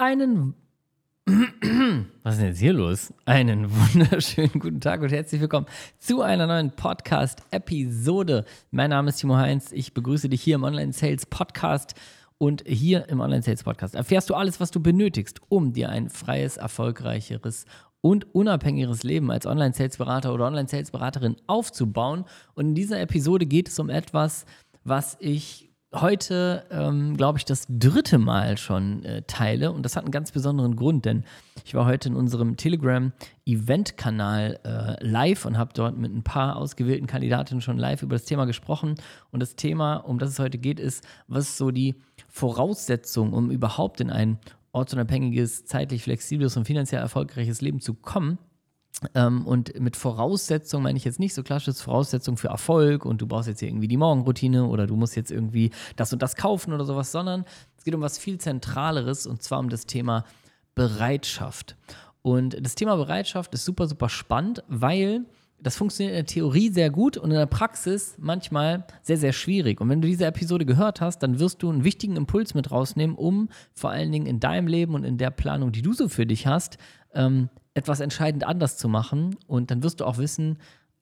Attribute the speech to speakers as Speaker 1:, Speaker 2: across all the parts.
Speaker 1: Einen. Was ist denn jetzt hier los? Einen wunderschönen guten Tag und herzlich willkommen zu einer neuen Podcast-Episode. Mein Name ist Timo Heinz. Ich begrüße dich hier im Online Sales Podcast. Und hier im Online Sales Podcast erfährst du alles, was du benötigst, um dir ein freies, erfolgreicheres und unabhängigeres Leben als Online-Sales-Berater oder Online-Sales-Beraterin aufzubauen. Und in dieser Episode geht es um etwas, was ich heute, ähm, glaube ich, das dritte Mal schon äh, teile. Und das hat einen ganz besonderen Grund, denn ich war heute in unserem Telegram-Event-Kanal äh, live und habe dort mit ein paar ausgewählten Kandidatinnen schon live über das Thema gesprochen. Und das Thema, um das es heute geht, ist, was ist so die Voraussetzung, um überhaupt in ein ortsunabhängiges, zeitlich flexibles und finanziell erfolgreiches Leben zu kommen. Ähm, und mit Voraussetzung meine ich jetzt nicht so klassisches Voraussetzung für Erfolg und du brauchst jetzt hier irgendwie die Morgenroutine oder du musst jetzt irgendwie das und das kaufen oder sowas, sondern es geht um was viel Zentraleres und zwar um das Thema Bereitschaft. Und das Thema Bereitschaft ist super, super spannend, weil das funktioniert in der Theorie sehr gut und in der Praxis manchmal sehr, sehr schwierig. Und wenn du diese Episode gehört hast, dann wirst du einen wichtigen Impuls mit rausnehmen, um vor allen Dingen in deinem Leben und in der Planung, die du so für dich hast, ähm, etwas entscheidend anders zu machen. Und dann wirst du auch wissen,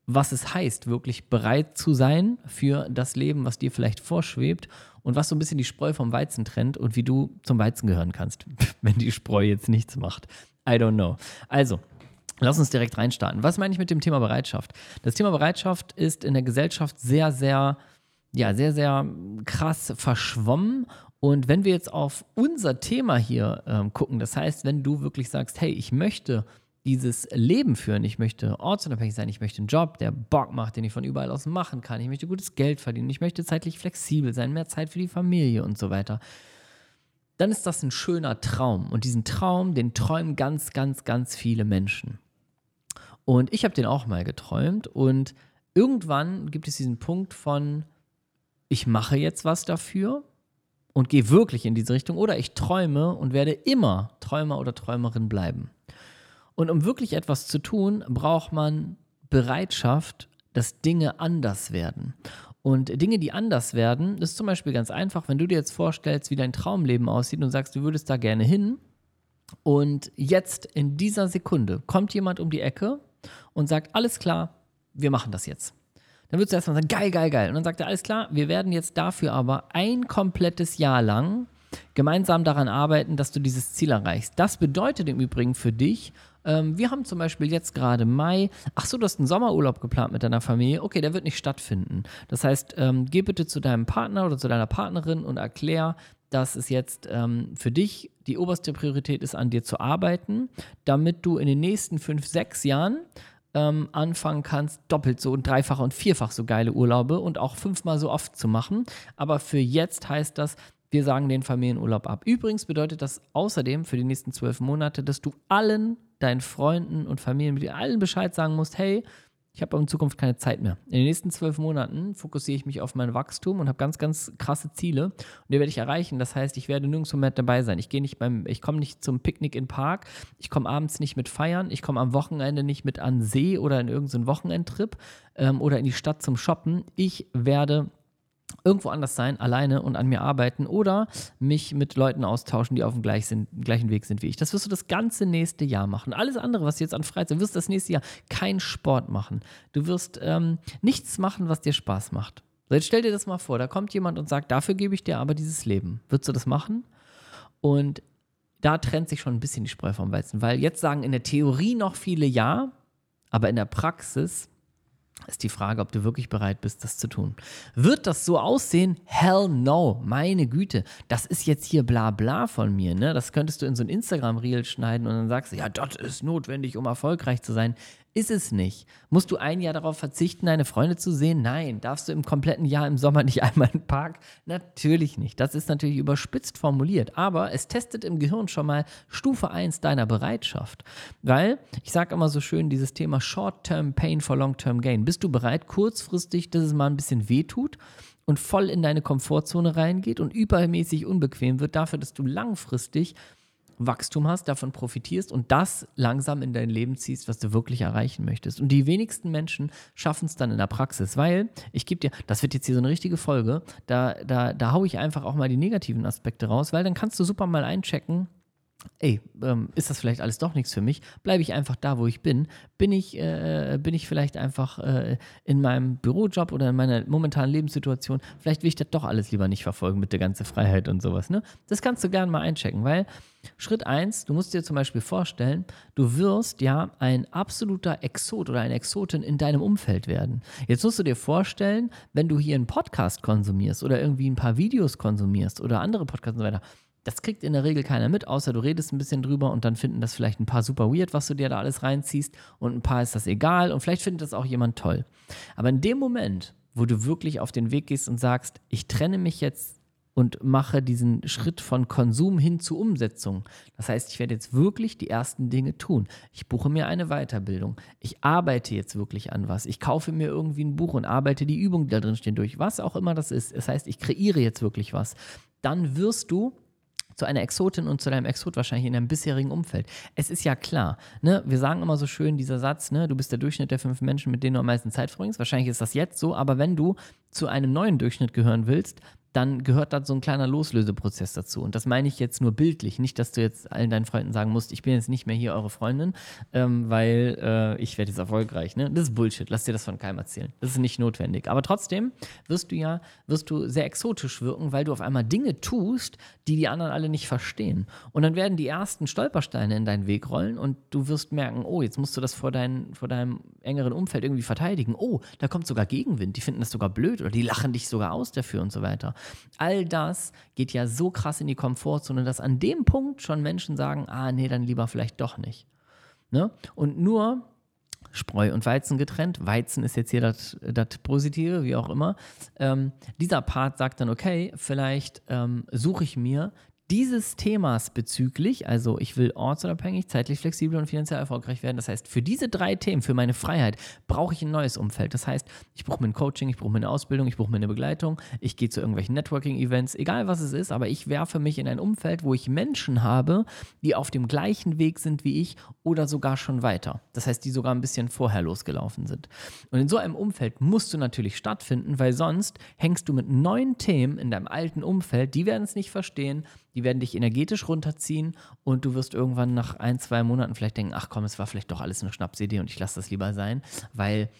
Speaker 1: was es heißt, wirklich bereit zu sein für das Leben, was dir vielleicht vorschwebt und was so ein bisschen die Spreu vom Weizen trennt und wie du zum Weizen gehören kannst, wenn die Spreu jetzt nichts macht. I don't know. Also, Lass uns direkt reinstarten. Was meine ich mit dem Thema Bereitschaft? Das Thema Bereitschaft ist in der Gesellschaft sehr, sehr, ja, sehr, sehr krass verschwommen. Und wenn wir jetzt auf unser Thema hier ähm, gucken, das heißt, wenn du wirklich sagst, hey, ich möchte dieses Leben führen, ich möchte ortsunabhängig sein, ich möchte einen Job, der Bock macht, den ich von überall aus machen kann, ich möchte gutes Geld verdienen, ich möchte zeitlich flexibel sein, mehr Zeit für die Familie und so weiter, dann ist das ein schöner Traum. Und diesen Traum, den träumen ganz, ganz, ganz viele Menschen. Und ich habe den auch mal geträumt und irgendwann gibt es diesen Punkt von, ich mache jetzt was dafür und gehe wirklich in diese Richtung oder ich träume und werde immer Träumer oder Träumerin bleiben. Und um wirklich etwas zu tun, braucht man Bereitschaft, dass Dinge anders werden. Und Dinge, die anders werden, ist zum Beispiel ganz einfach, wenn du dir jetzt vorstellst, wie dein Traumleben aussieht und sagst, du würdest da gerne hin. Und jetzt in dieser Sekunde kommt jemand um die Ecke und sagt, alles klar, wir machen das jetzt. Dann würdest du erstmal sagen, geil, geil, geil. Und dann sagt er, alles klar, wir werden jetzt dafür aber ein komplettes Jahr lang gemeinsam daran arbeiten, dass du dieses Ziel erreichst. Das bedeutet im Übrigen für dich, ähm, wir haben zum Beispiel jetzt gerade Mai, ach so, du hast einen Sommerurlaub geplant mit deiner Familie, okay, der wird nicht stattfinden. Das heißt, ähm, geh bitte zu deinem Partner oder zu deiner Partnerin und erklär, dass es jetzt ähm, für dich die oberste Priorität ist, an dir zu arbeiten, damit du in den nächsten fünf, sechs Jahren ähm, anfangen kannst, doppelt so und dreifach und vierfach so geile Urlaube und auch fünfmal so oft zu machen. Aber für jetzt heißt das, wir sagen den Familienurlaub ab. Übrigens bedeutet das außerdem für die nächsten zwölf Monate, dass du allen deinen Freunden und Familien, allen Bescheid sagen musst, hey, ich habe in Zukunft keine Zeit mehr. In den nächsten zwölf Monaten fokussiere ich mich auf mein Wachstum und habe ganz, ganz krasse Ziele. Und die werde ich erreichen. Das heißt, ich werde nirgendwo mehr dabei sein. Ich gehe nicht beim, ich komme nicht zum Picknick im Park. Ich komme abends nicht mit feiern. Ich komme am Wochenende nicht mit an See oder in irgendeinen Wochenendtrip ähm, oder in die Stadt zum Shoppen. Ich werde irgendwo anders sein, alleine und an mir arbeiten oder mich mit Leuten austauschen, die auf dem gleichen, gleichen Weg sind wie ich. Das wirst du das ganze nächste Jahr machen. Alles andere, was du jetzt an Freizeit, du wirst das nächste Jahr keinen Sport machen. Du wirst ähm, nichts machen, was dir Spaß macht. So, jetzt stell dir das mal vor, da kommt jemand und sagt, dafür gebe ich dir aber dieses Leben. Würdest du das machen? Und da trennt sich schon ein bisschen die Spreu vom Weizen, weil jetzt sagen in der Theorie noch viele ja, aber in der Praxis ist die Frage, ob du wirklich bereit bist, das zu tun. Wird das so aussehen? Hell no, meine Güte. Das ist jetzt hier bla bla von mir. Ne? Das könntest du in so ein Instagram-Reel schneiden und dann sagst du, ja, das ist notwendig, um erfolgreich zu sein. Ist es nicht. Musst du ein Jahr darauf verzichten, deine Freunde zu sehen? Nein. Darfst du im kompletten Jahr im Sommer nicht einmal in den Park? Natürlich nicht. Das ist natürlich überspitzt formuliert, aber es testet im Gehirn schon mal Stufe 1 deiner Bereitschaft. Weil, ich sage immer so schön, dieses Thema Short-Term Pain for Long-Term Gain. Bist du bereit, kurzfristig, dass es mal ein bisschen wehtut? und voll in deine Komfortzone reingeht und übermäßig unbequem wird, dafür, dass du langfristig Wachstum hast, davon profitierst und das langsam in dein Leben ziehst, was du wirklich erreichen möchtest. Und die wenigsten Menschen schaffen es dann in der Praxis, weil ich gebe dir, das wird jetzt hier so eine richtige Folge, da, da, da haue ich einfach auch mal die negativen Aspekte raus, weil dann kannst du super mal einchecken, ey, ähm, ist das vielleicht alles doch nichts für mich? Bleibe ich einfach da, wo ich bin? Bin ich, äh, bin ich vielleicht einfach äh, in meinem Bürojob oder in meiner momentanen Lebenssituation? Vielleicht will ich das doch alles lieber nicht verfolgen mit der ganzen Freiheit und sowas. Ne? Das kannst du gerne mal einchecken, weil Schritt 1, du musst dir zum Beispiel vorstellen, du wirst ja ein absoluter Exot oder eine Exotin in deinem Umfeld werden. Jetzt musst du dir vorstellen, wenn du hier einen Podcast konsumierst oder irgendwie ein paar Videos konsumierst oder andere Podcasts und so weiter, das kriegt in der Regel keiner mit, außer du redest ein bisschen drüber und dann finden das vielleicht ein paar super weird, was du dir da alles reinziehst und ein paar ist das egal und vielleicht findet das auch jemand toll. Aber in dem Moment, wo du wirklich auf den Weg gehst und sagst, ich trenne mich jetzt und mache diesen Schritt von Konsum hin zu Umsetzung. Das heißt, ich werde jetzt wirklich die ersten Dinge tun. Ich buche mir eine Weiterbildung. Ich arbeite jetzt wirklich an was. Ich kaufe mir irgendwie ein Buch und arbeite die Übungen, die da drin stehen, durch. Was auch immer das ist. Das heißt, ich kreiere jetzt wirklich was. Dann wirst du zu einer Exotin und zu deinem Exot wahrscheinlich in deinem bisherigen Umfeld. Es ist ja klar, ne? wir sagen immer so schön dieser Satz, ne? du bist der Durchschnitt der fünf Menschen, mit denen du am meisten Zeit verbringst. Wahrscheinlich ist das jetzt so, aber wenn du zu einem neuen Durchschnitt gehören willst, dann gehört da so ein kleiner Loslöseprozess dazu. Und das meine ich jetzt nur bildlich. Nicht, dass du jetzt allen deinen Freunden sagen musst, ich bin jetzt nicht mehr hier eure Freundin, ähm, weil äh, ich werde jetzt erfolgreich. Ne? Das ist Bullshit. Lass dir das von keinem erzählen. Das ist nicht notwendig. Aber trotzdem wirst du ja, wirst du sehr exotisch wirken, weil du auf einmal Dinge tust, die die anderen alle nicht verstehen. Und dann werden die ersten Stolpersteine in deinen Weg rollen und du wirst merken, oh, jetzt musst du das vor, dein, vor deinem engeren Umfeld irgendwie verteidigen. Oh, da kommt sogar Gegenwind. Die finden das sogar blöd oder die lachen dich sogar aus dafür und so weiter. All das geht ja so krass in die Komfortzone, dass an dem Punkt schon Menschen sagen, ah nee, dann lieber vielleicht doch nicht. Ne? Und nur Spreu und Weizen getrennt. Weizen ist jetzt hier das Positive, wie auch immer. Ähm, dieser Part sagt dann, okay, vielleicht ähm, suche ich mir dieses Themas bezüglich, also ich will ortsunabhängig, zeitlich flexibel und finanziell erfolgreich werden. Das heißt, für diese drei Themen, für meine Freiheit, brauche ich ein neues Umfeld. Das heißt, ich brauche mir ein Coaching, ich brauche mir eine Ausbildung, ich brauche mir eine Begleitung, ich gehe zu irgendwelchen Networking-Events, egal was es ist, aber ich werfe mich in ein Umfeld, wo ich Menschen habe, die auf dem gleichen Weg sind wie ich oder sogar schon weiter. Das heißt, die sogar ein bisschen vorher losgelaufen sind. Und in so einem Umfeld musst du natürlich stattfinden, weil sonst hängst du mit neuen Themen in deinem alten Umfeld, die werden es nicht verstehen, die werden dich energetisch runterziehen und du wirst irgendwann nach ein, zwei Monaten vielleicht denken, ach komm, es war vielleicht doch alles eine Schnapsidee und ich lasse das lieber sein, weil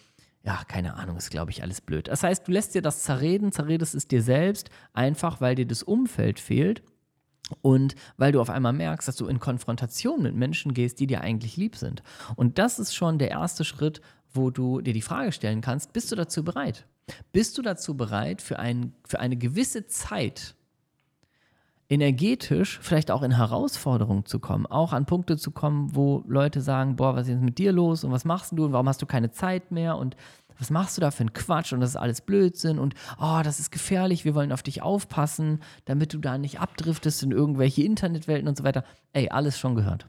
Speaker 1: ja, keine Ahnung, ist, glaube ich, alles blöd. Das heißt, du lässt dir das zerreden, zerredest es dir selbst, einfach weil dir das Umfeld fehlt und weil du auf einmal merkst, dass du in Konfrontation mit Menschen gehst, die dir eigentlich lieb sind. Und das ist schon der erste Schritt, wo du dir die Frage stellen kannst, bist du dazu bereit? Bist du dazu bereit, für, ein, für eine gewisse Zeit energetisch vielleicht auch in Herausforderungen zu kommen, auch an Punkte zu kommen, wo Leute sagen, boah, was ist jetzt mit dir los und was machst du und warum hast du keine Zeit mehr und was machst du da für einen Quatsch und das ist alles Blödsinn und oh, das ist gefährlich, wir wollen auf dich aufpassen, damit du da nicht abdriftest in irgendwelche Internetwelten und so weiter. Ey, alles schon gehört.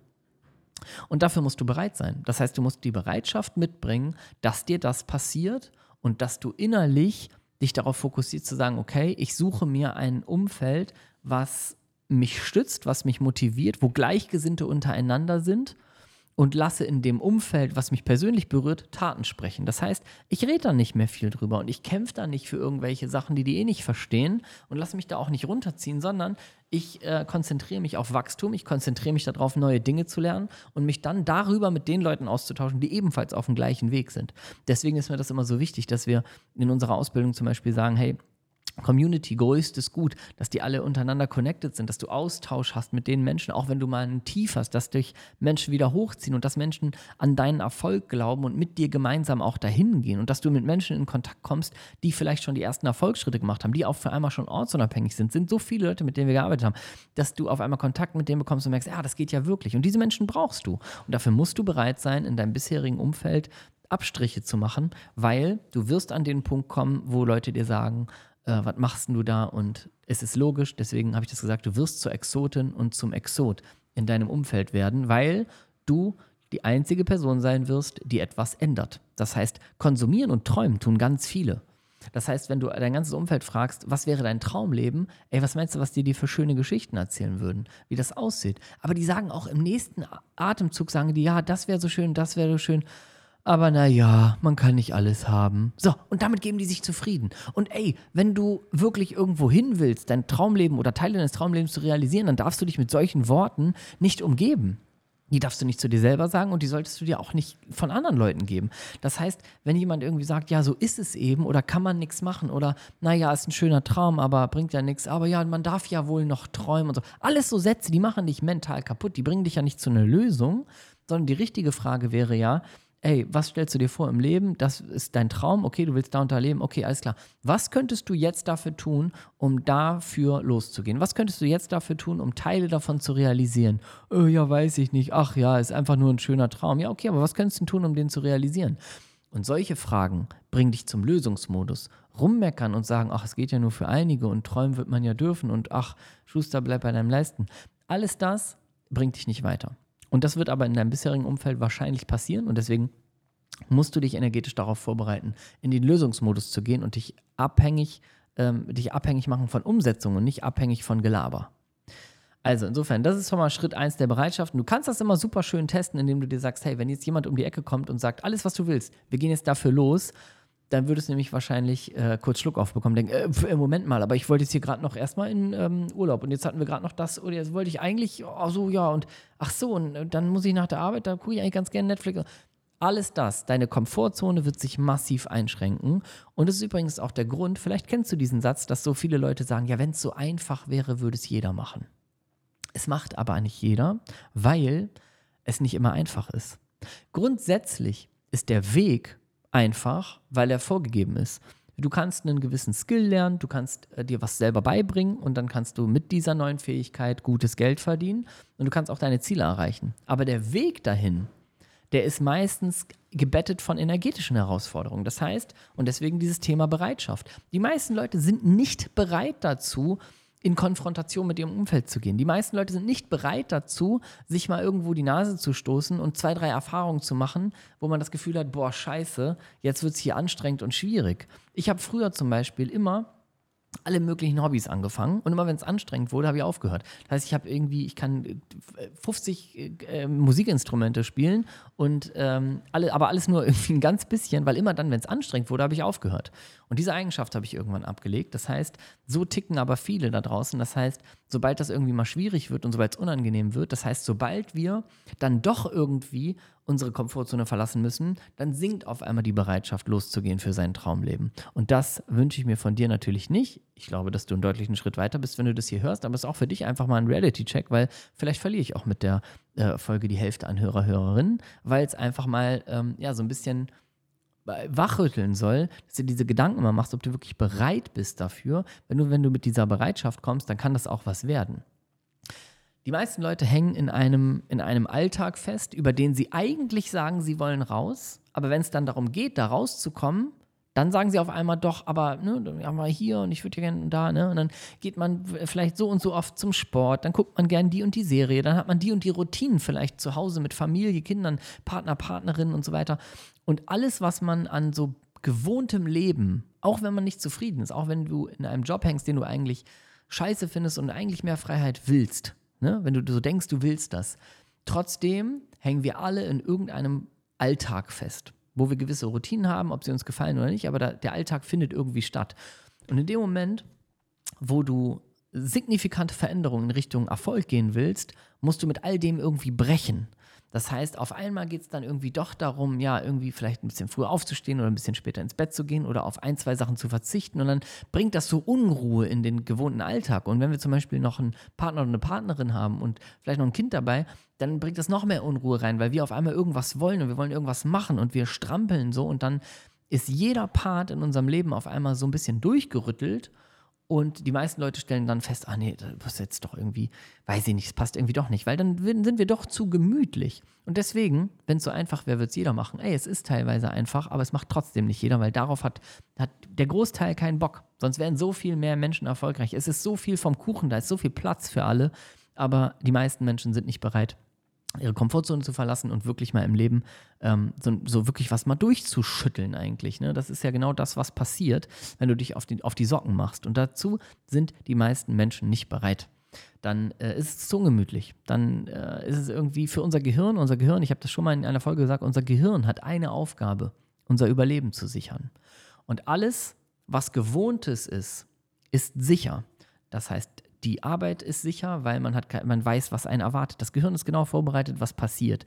Speaker 1: Und dafür musst du bereit sein. Das heißt, du musst die Bereitschaft mitbringen, dass dir das passiert und dass du innerlich dich darauf fokussiert zu sagen, okay, ich suche mir ein Umfeld, was mich stützt, was mich motiviert, wo Gleichgesinnte untereinander sind und lasse in dem Umfeld, was mich persönlich berührt, Taten sprechen. Das heißt, ich rede da nicht mehr viel drüber und ich kämpfe da nicht für irgendwelche Sachen, die die eh nicht verstehen und lasse mich da auch nicht runterziehen, sondern ich äh, konzentriere mich auf Wachstum, ich konzentriere mich darauf, neue Dinge zu lernen und mich dann darüber mit den Leuten auszutauschen, die ebenfalls auf dem gleichen Weg sind. Deswegen ist mir das immer so wichtig, dass wir in unserer Ausbildung zum Beispiel sagen, hey, Community, größtes Gut, dass die alle untereinander connected sind, dass du Austausch hast mit den Menschen, auch wenn du mal einen Tief hast, dass dich Menschen wieder hochziehen und dass Menschen an deinen Erfolg glauben und mit dir gemeinsam auch dahin gehen und dass du mit Menschen in Kontakt kommst, die vielleicht schon die ersten Erfolgsschritte gemacht haben, die auch für einmal schon ortsunabhängig sind. Sind so viele Leute, mit denen wir gearbeitet haben, dass du auf einmal Kontakt mit denen bekommst und merkst, ja, das geht ja wirklich. Und diese Menschen brauchst du. Und dafür musst du bereit sein, in deinem bisherigen Umfeld Abstriche zu machen, weil du wirst an den Punkt kommen, wo Leute dir sagen, äh, was machst du da? Und es ist logisch, deswegen habe ich das gesagt, du wirst zur Exotin und zum Exot in deinem Umfeld werden, weil du die einzige Person sein wirst, die etwas ändert. Das heißt, konsumieren und träumen tun ganz viele. Das heißt, wenn du dein ganzes Umfeld fragst, was wäre dein Traumleben, ey, was meinst du, was die dir für schöne Geschichten erzählen würden, wie das aussieht? Aber die sagen auch im nächsten Atemzug, sagen die, ja, das wäre so schön, das wäre so schön aber naja, man kann nicht alles haben. So, und damit geben die sich zufrieden. Und ey, wenn du wirklich irgendwo hin willst, dein Traumleben oder Teile deines Traumlebens zu realisieren, dann darfst du dich mit solchen Worten nicht umgeben. Die darfst du nicht zu dir selber sagen und die solltest du dir auch nicht von anderen Leuten geben. Das heißt, wenn jemand irgendwie sagt, ja, so ist es eben oder kann man nichts machen oder naja, ist ein schöner Traum, aber bringt ja nichts, aber ja, man darf ja wohl noch träumen und so. Alles so Sätze, die machen dich mental kaputt, die bringen dich ja nicht zu einer Lösung, sondern die richtige Frage wäre ja, ey, was stellst du dir vor im Leben? Das ist dein Traum, okay, du willst da unterleben, okay, alles klar. Was könntest du jetzt dafür tun, um dafür loszugehen? Was könntest du jetzt dafür tun, um Teile davon zu realisieren? Oh, ja, weiß ich nicht. Ach ja, ist einfach nur ein schöner Traum. Ja, okay, aber was könntest du tun, um den zu realisieren? Und solche Fragen bringen dich zum Lösungsmodus. Rummeckern und sagen, ach, es geht ja nur für einige und träumen wird man ja dürfen und ach, Schuster, bleib bei deinem Leisten. Alles das bringt dich nicht weiter. Und das wird aber in deinem bisherigen Umfeld wahrscheinlich passieren und deswegen musst du dich energetisch darauf vorbereiten, in den Lösungsmodus zu gehen und dich abhängig, ähm, dich abhängig machen von Umsetzung und nicht abhängig von Gelaber. Also insofern, das ist schon mal Schritt 1 der Bereitschaft. Und du kannst das immer super schön testen, indem du dir sagst, hey, wenn jetzt jemand um die Ecke kommt und sagt, alles, was du willst, wir gehen jetzt dafür los, dann würdest du nämlich wahrscheinlich äh, kurz Schluck aufbekommen. Denken, äh, Moment mal, aber ich wollte jetzt hier gerade noch erstmal in ähm, Urlaub und jetzt hatten wir gerade noch das oder jetzt wollte ich eigentlich, oh so, ja, und ach so, und, und dann muss ich nach der Arbeit, da gucke ich eigentlich ganz gerne Netflix. Alles das, deine Komfortzone wird sich massiv einschränken. Und das ist übrigens auch der Grund, vielleicht kennst du diesen Satz, dass so viele Leute sagen, ja, wenn es so einfach wäre, würde es jeder machen. Es macht aber nicht jeder, weil es nicht immer einfach ist. Grundsätzlich ist der Weg einfach, weil er vorgegeben ist. Du kannst einen gewissen Skill lernen, du kannst äh, dir was selber beibringen und dann kannst du mit dieser neuen Fähigkeit gutes Geld verdienen und du kannst auch deine Ziele erreichen. Aber der Weg dahin, der ist meistens gebettet von energetischen Herausforderungen. Das heißt, und deswegen dieses Thema Bereitschaft. Die meisten Leute sind nicht bereit dazu, in Konfrontation mit ihrem Umfeld zu gehen. Die meisten Leute sind nicht bereit dazu, sich mal irgendwo die Nase zu stoßen und zwei, drei Erfahrungen zu machen, wo man das Gefühl hat, boah, scheiße, jetzt wird es hier anstrengend und schwierig. Ich habe früher zum Beispiel immer alle möglichen Hobbys angefangen und immer wenn es anstrengend wurde, habe ich aufgehört. Das heißt, ich habe irgendwie, ich kann 50 äh, äh, Musikinstrumente spielen und ähm, alle, aber alles nur irgendwie ein ganz bisschen, weil immer dann, wenn es anstrengend wurde, habe ich aufgehört. Und diese Eigenschaft habe ich irgendwann abgelegt. Das heißt, so ticken aber viele da draußen. Das heißt, sobald das irgendwie mal schwierig wird und sobald es unangenehm wird, das heißt, sobald wir dann doch irgendwie unsere Komfortzone verlassen müssen, dann sinkt auf einmal die Bereitschaft, loszugehen für sein Traumleben. Und das wünsche ich mir von dir natürlich nicht. Ich glaube, dass du einen deutlichen Schritt weiter bist, wenn du das hier hörst, aber es ist auch für dich einfach mal ein Reality-Check, weil vielleicht verliere ich auch mit der äh, Folge die Hälfte an Hörer, Hörerinnen, weil es einfach mal ähm, ja, so ein bisschen wachrütteln soll, dass du diese Gedanken immer machst, ob du wirklich bereit bist dafür. Wenn du, wenn du mit dieser Bereitschaft kommst, dann kann das auch was werden. Die meisten Leute hängen in einem, in einem Alltag fest, über den sie eigentlich sagen, sie wollen raus. Aber wenn es dann darum geht, da rauszukommen, dann sagen sie auf einmal doch, aber ne, ja, mal hier und ich würde ja gerne da, ne? Und dann geht man vielleicht so und so oft zum Sport, dann guckt man gern die und die Serie, dann hat man die und die Routinen vielleicht zu Hause mit Familie, Kindern, Partner, Partnerinnen und so weiter. Und alles, was man an so gewohntem Leben, auch wenn man nicht zufrieden ist, auch wenn du in einem Job hängst, den du eigentlich scheiße findest und eigentlich mehr Freiheit willst, ne? wenn du so denkst, du willst das. Trotzdem hängen wir alle in irgendeinem Alltag fest, wo wir gewisse Routinen haben, ob sie uns gefallen oder nicht, aber da, der Alltag findet irgendwie statt. Und in dem Moment, wo du signifikante Veränderungen in Richtung Erfolg gehen willst, musst du mit all dem irgendwie brechen. Das heißt, auf einmal geht es dann irgendwie doch darum, ja, irgendwie vielleicht ein bisschen früher aufzustehen oder ein bisschen später ins Bett zu gehen oder auf ein, zwei Sachen zu verzichten. Und dann bringt das so Unruhe in den gewohnten Alltag. Und wenn wir zum Beispiel noch einen Partner oder eine Partnerin haben und vielleicht noch ein Kind dabei, dann bringt das noch mehr Unruhe rein, weil wir auf einmal irgendwas wollen und wir wollen irgendwas machen und wir strampeln so und dann ist jeder Part in unserem Leben auf einmal so ein bisschen durchgerüttelt und die meisten Leute stellen dann fest, ah nee, das ist jetzt doch irgendwie, weiß ich nicht, es passt irgendwie doch nicht, weil dann sind wir doch zu gemütlich. Und deswegen, wenn es so einfach wäre, wird es jeder machen. Ey, es ist teilweise einfach, aber es macht trotzdem nicht jeder, weil darauf hat, hat der Großteil keinen Bock. Sonst wären so viel mehr Menschen erfolgreich. Es ist so viel vom Kuchen, da ist so viel Platz für alle, aber die meisten Menschen sind nicht bereit, ihre Komfortzone zu verlassen und wirklich mal im Leben ähm, so, so, wirklich was mal durchzuschütteln eigentlich. Ne? Das ist ja genau das, was passiert, wenn du dich auf die, auf die Socken machst. Und dazu sind die meisten Menschen nicht bereit. dann äh, ist es zu ungemütlich. Dann äh, ist es irgendwie für unser Gehirn, unser Gehirn, ich habe das schon mal in einer Folge gesagt, unser Gehirn hat eine Aufgabe, unser Überleben zu sichern. Und alles, was Gewohntes ist, ist sicher. Das heißt, die Arbeit ist sicher, weil man, hat, man weiß, was einen erwartet. Das Gehirn ist genau vorbereitet, was passiert.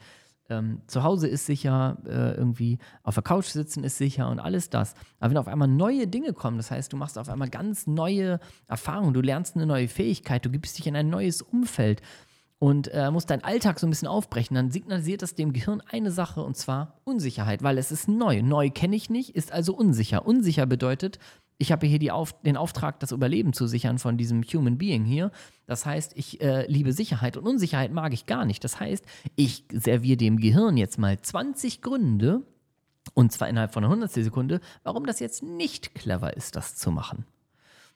Speaker 1: Ähm, zu Hause ist sicher, äh, irgendwie auf der Couch sitzen ist sicher und alles das. Aber wenn auf einmal neue Dinge kommen, das heißt, du machst auf einmal ganz neue Erfahrungen, du lernst eine neue Fähigkeit, du gibst dich in ein neues Umfeld und äh, musst deinen Alltag so ein bisschen aufbrechen, dann signalisiert das dem Gehirn eine Sache und zwar Unsicherheit, weil es ist neu. Neu kenne ich nicht, ist also unsicher. Unsicher bedeutet, ich habe hier Auf, den Auftrag, das Überleben zu sichern von diesem Human Being hier. Das heißt, ich äh, liebe Sicherheit und Unsicherheit mag ich gar nicht. Das heißt, ich serviere dem Gehirn jetzt mal 20 Gründe, und zwar innerhalb von einer Hundertstel Sekunde, warum das jetzt nicht clever ist, das zu machen.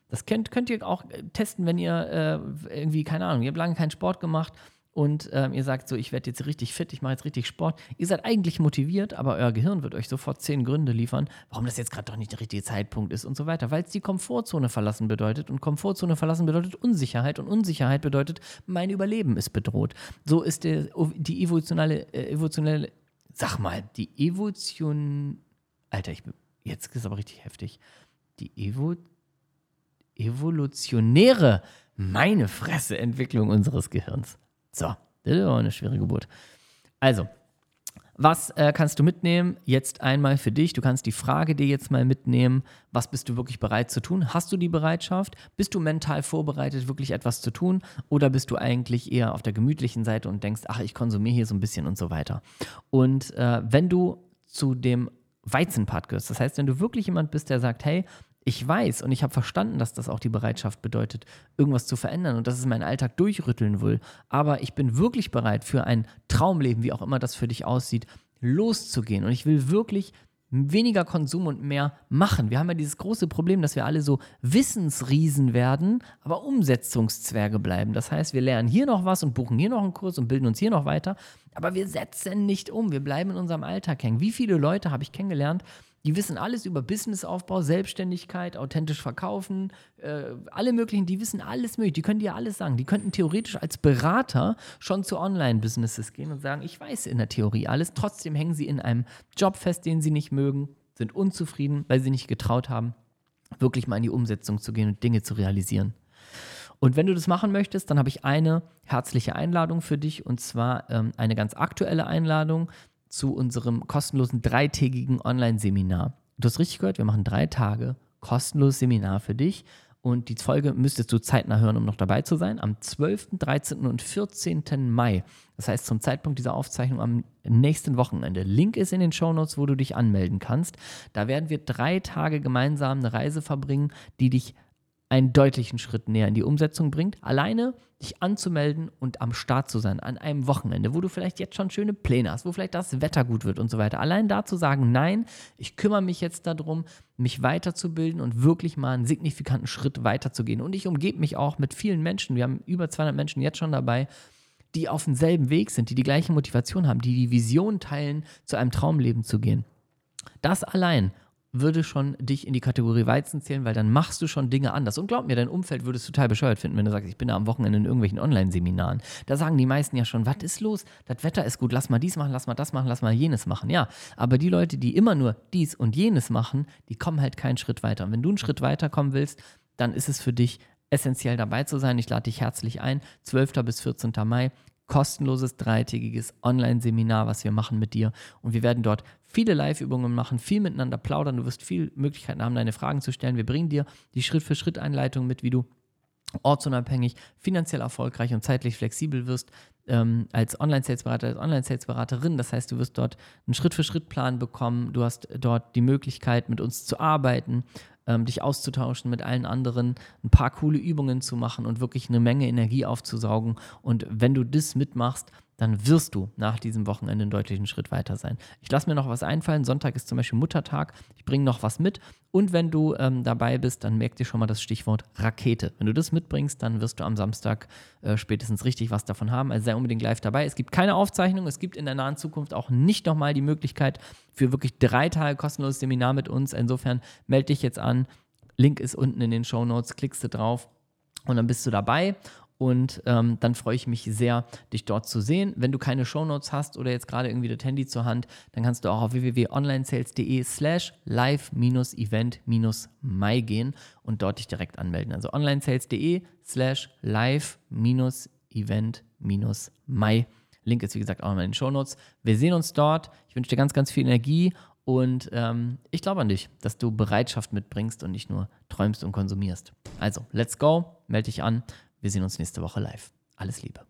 Speaker 1: Das könnt, könnt ihr auch äh, testen, wenn ihr äh, irgendwie, keine Ahnung, ihr habt lange keinen Sport gemacht und ähm, ihr sagt so, ich werde jetzt richtig fit, ich mache jetzt richtig Sport. Ihr seid eigentlich motiviert, aber euer Gehirn wird euch sofort zehn Gründe liefern, warum das jetzt gerade doch nicht der richtige Zeitpunkt ist und so weiter, weil es die Komfortzone verlassen bedeutet und Komfortzone verlassen bedeutet Unsicherheit und Unsicherheit bedeutet, mein Überleben ist bedroht. So ist der, die evolutionale, äh, evolutionelle, sag mal, die Evolution, Alter, ich jetzt ist aber richtig heftig, die Evo, evolutionäre, meine Fresse, Entwicklung unseres Gehirns. So, das war eine schwere Geburt. Also, was äh, kannst du mitnehmen? Jetzt einmal für dich. Du kannst die Frage dir jetzt mal mitnehmen. Was bist du wirklich bereit zu tun? Hast du die Bereitschaft? Bist du mental vorbereitet, wirklich etwas zu tun? Oder bist du eigentlich eher auf der gemütlichen Seite und denkst, ach, ich konsumiere hier so ein bisschen und so weiter? Und äh, wenn du zu dem Weizenpart gehörst, das heißt, wenn du wirklich jemand bist, der sagt, hey, ich weiß und ich habe verstanden, dass das auch die Bereitschaft bedeutet, irgendwas zu verändern und dass es meinen Alltag durchrütteln will. Aber ich bin wirklich bereit, für ein Traumleben, wie auch immer das für dich aussieht, loszugehen. Und ich will wirklich weniger Konsum und mehr machen. Wir haben ja dieses große Problem, dass wir alle so Wissensriesen werden, aber Umsetzungszwerge bleiben. Das heißt, wir lernen hier noch was und buchen hier noch einen Kurs und bilden uns hier noch weiter, aber wir setzen nicht um. Wir bleiben in unserem Alltag hängen. Wie viele Leute habe ich kennengelernt, die wissen alles über Businessaufbau, Selbstständigkeit, authentisch verkaufen, äh, alle möglichen, die wissen alles möglich. Die können dir alles sagen. Die könnten theoretisch als Berater schon zu Online-Businesses gehen und sagen, ich weiß in der Theorie alles. Trotzdem hängen sie in einem Job fest, den sie nicht mögen, sind unzufrieden, weil sie nicht getraut haben, wirklich mal in die Umsetzung zu gehen und Dinge zu realisieren. Und wenn du das machen möchtest, dann habe ich eine herzliche Einladung für dich und zwar ähm, eine ganz aktuelle Einladung zu unserem kostenlosen dreitägigen Online-Seminar. Du hast richtig gehört, wir machen drei Tage kostenloses Seminar für dich. Und die Folge müsstest du zeitnah hören, um noch dabei zu sein. Am 12., 13. und 14. Mai. Das heißt, zum Zeitpunkt dieser Aufzeichnung am nächsten Wochenende. Link ist in den Shownotes, wo du dich anmelden kannst. Da werden wir drei Tage gemeinsam eine Reise verbringen, die dich einen deutlichen Schritt näher in die Umsetzung bringt. Alleine dich anzumelden und am Start zu sein an einem Wochenende, wo du vielleicht jetzt schon schöne Pläne hast, wo vielleicht das Wetter gut wird und so weiter. Allein da zu sagen, nein, ich kümmere mich jetzt darum, mich weiterzubilden und wirklich mal einen signifikanten Schritt weiterzugehen. Und ich umgebe mich auch mit vielen Menschen. Wir haben über 200 Menschen jetzt schon dabei, die auf demselben Weg sind, die die gleiche Motivation haben, die die Vision teilen, zu einem Traumleben zu gehen. Das allein würde schon dich in die Kategorie Weizen zählen, weil dann machst du schon Dinge anders. Und glaub mir, dein Umfeld würde es total bescheuert finden, wenn du sagst, ich bin da am Wochenende in irgendwelchen Online-Seminaren. Da sagen die meisten ja schon, was ist los? Das Wetter ist gut, lass mal dies machen, lass mal das machen, lass mal jenes machen. Ja, aber die Leute, die immer nur dies und jenes machen, die kommen halt keinen Schritt weiter. Und wenn du einen Schritt weiter kommen willst, dann ist es für dich essentiell dabei zu sein. Ich lade dich herzlich ein, 12. bis 14. Mai kostenloses dreitägiges Online-Seminar, was wir machen mit dir. Und wir werden dort viele Live-Übungen machen, viel miteinander plaudern. Du wirst viel Möglichkeiten haben, deine Fragen zu stellen. Wir bringen dir die Schritt-für-Schritt-Einleitung mit, wie du ortsunabhängig, finanziell erfolgreich und zeitlich flexibel wirst ähm, als Online-Sales-Berater, als Online-Sales-Beraterin. Das heißt, du wirst dort einen Schritt-für-Schritt-Plan bekommen. Du hast dort die Möglichkeit, mit uns zu arbeiten, ähm, dich auszutauschen mit allen anderen, ein paar coole Übungen zu machen und wirklich eine Menge Energie aufzusaugen. Und wenn du das mitmachst, dann wirst du nach diesem Wochenende einen deutlichen Schritt weiter sein. Ich lasse mir noch was einfallen. Sonntag ist zum Beispiel Muttertag. Ich bringe noch was mit. Und wenn du ähm, dabei bist, dann merk dir schon mal das Stichwort Rakete. Wenn du das mitbringst, dann wirst du am Samstag äh, spätestens richtig was davon haben. Also sei unbedingt live dabei. Es gibt keine Aufzeichnung. Es gibt in der nahen Zukunft auch nicht nochmal die Möglichkeit für wirklich drei Tage kostenloses Seminar mit uns. Insofern melde dich jetzt an. Link ist unten in den Show Notes. Klickst du drauf und dann bist du dabei. Und ähm, dann freue ich mich sehr, dich dort zu sehen. Wenn du keine Shownotes hast oder jetzt gerade irgendwie das Handy zur Hand, dann kannst du auch auf www.onlinesales.de slash live-event-mai gehen und dort dich direkt anmelden. Also onlinesales.de slash live-event-mai. Link ist wie gesagt auch in den Shownotes. Wir sehen uns dort. Ich wünsche dir ganz, ganz viel Energie und ähm, ich glaube an dich, dass du Bereitschaft mitbringst und nicht nur träumst und konsumierst. Also, let's go, melde dich an. Wir sehen uns nächste Woche live. Alles Liebe.